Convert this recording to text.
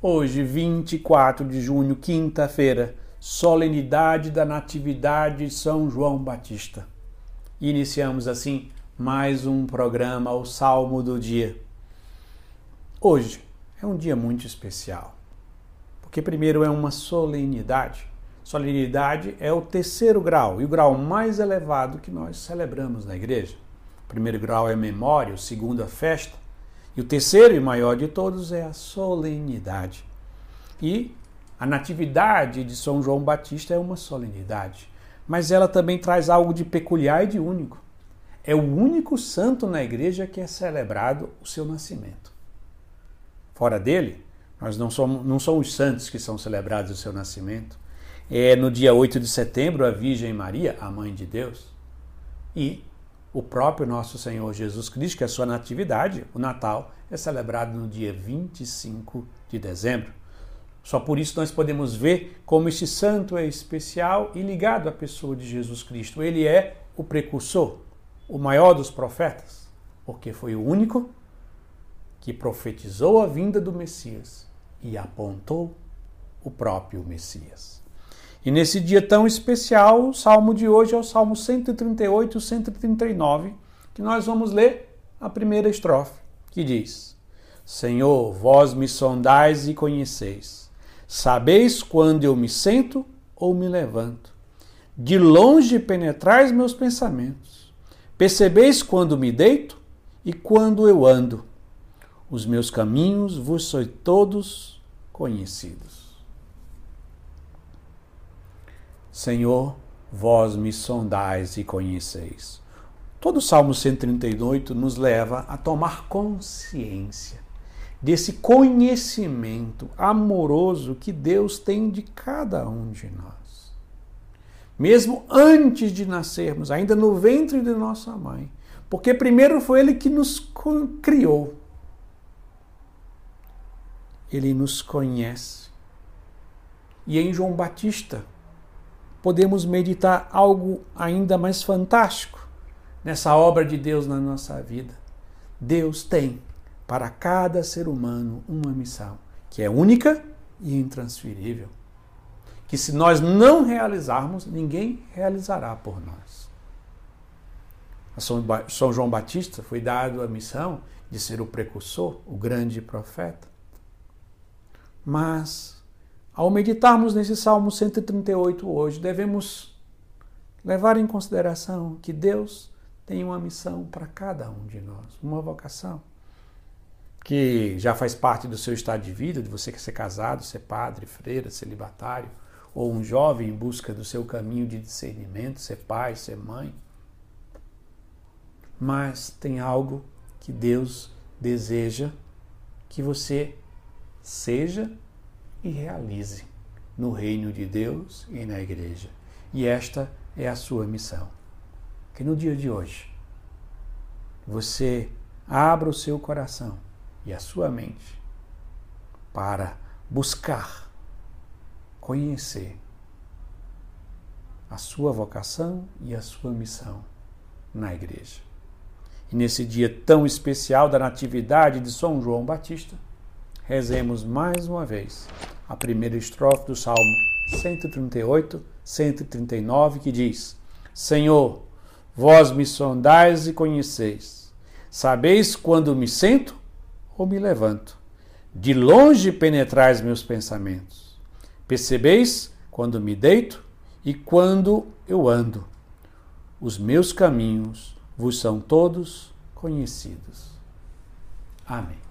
Hoje, 24 de junho, quinta-feira, solenidade da Natividade de São João Batista. Iniciamos assim mais um programa, o Salmo do Dia. Hoje é um dia muito especial, porque primeiro é uma solenidade. Solenidade é o terceiro grau e o grau mais elevado que nós celebramos na igreja. O primeiro grau é memória, o segundo a festa, e o terceiro e maior de todos é a solenidade. E a natividade de São João Batista é uma solenidade, mas ela também traz algo de peculiar e de único. É o único santo na igreja que é celebrado o seu nascimento. Fora dele, nós não somos, não são os santos que são celebrados o seu nascimento. É no dia 8 de setembro a Virgem Maria, a mãe de Deus. E o próprio nosso Senhor Jesus Cristo, que é a sua natividade, o Natal, é celebrado no dia 25 de dezembro. Só por isso nós podemos ver como este santo é especial e ligado à pessoa de Jesus Cristo. Ele é o precursor, o maior dos profetas, porque foi o único que profetizou a vinda do Messias e apontou o próprio Messias. E nesse dia tão especial, o salmo de hoje é o Salmo 138 139, que nós vamos ler a primeira estrofe, que diz: Senhor, vós me sondais e conheceis. Sabeis quando eu me sento ou me levanto. De longe penetrais meus pensamentos. Percebeis quando me deito e quando eu ando. Os meus caminhos vos sois todos conhecidos. Senhor, vós me sondais e conheceis. Todo o Salmo 138 nos leva a tomar consciência desse conhecimento amoroso que Deus tem de cada um de nós. Mesmo antes de nascermos, ainda no ventre de nossa mãe, porque primeiro foi Ele que nos criou. Ele nos conhece. E em João Batista, podemos meditar algo ainda mais fantástico nessa obra de Deus na nossa vida. Deus tem para cada ser humano uma missão que é única e intransferível. Que se nós não realizarmos, ninguém realizará por nós. A São João Batista foi dado a missão de ser o precursor, o grande profeta. Mas ao meditarmos nesse Salmo 138 hoje, devemos levar em consideração que Deus tem uma missão para cada um de nós, uma vocação que já faz parte do seu estado de vida, de você que ser casado, ser padre, freira, celibatário, ou um jovem em busca do seu caminho de discernimento, ser pai, ser mãe. Mas tem algo que Deus deseja que você seja e realize no reino de Deus e na igreja. E esta é a sua missão. Que no dia de hoje você abra o seu coração e a sua mente para buscar, conhecer a sua vocação e a sua missão na igreja. E nesse dia tão especial da Natividade de São João Batista, rezemos mais uma vez a primeira estrofe do Salmo 138, 139, que diz: Senhor, vós me sondais e conheceis. Sabeis quando me sento ou me levanto. De longe penetrais meus pensamentos. Percebeis quando me deito e quando eu ando. Os meus caminhos vos são todos conhecidos. Amém.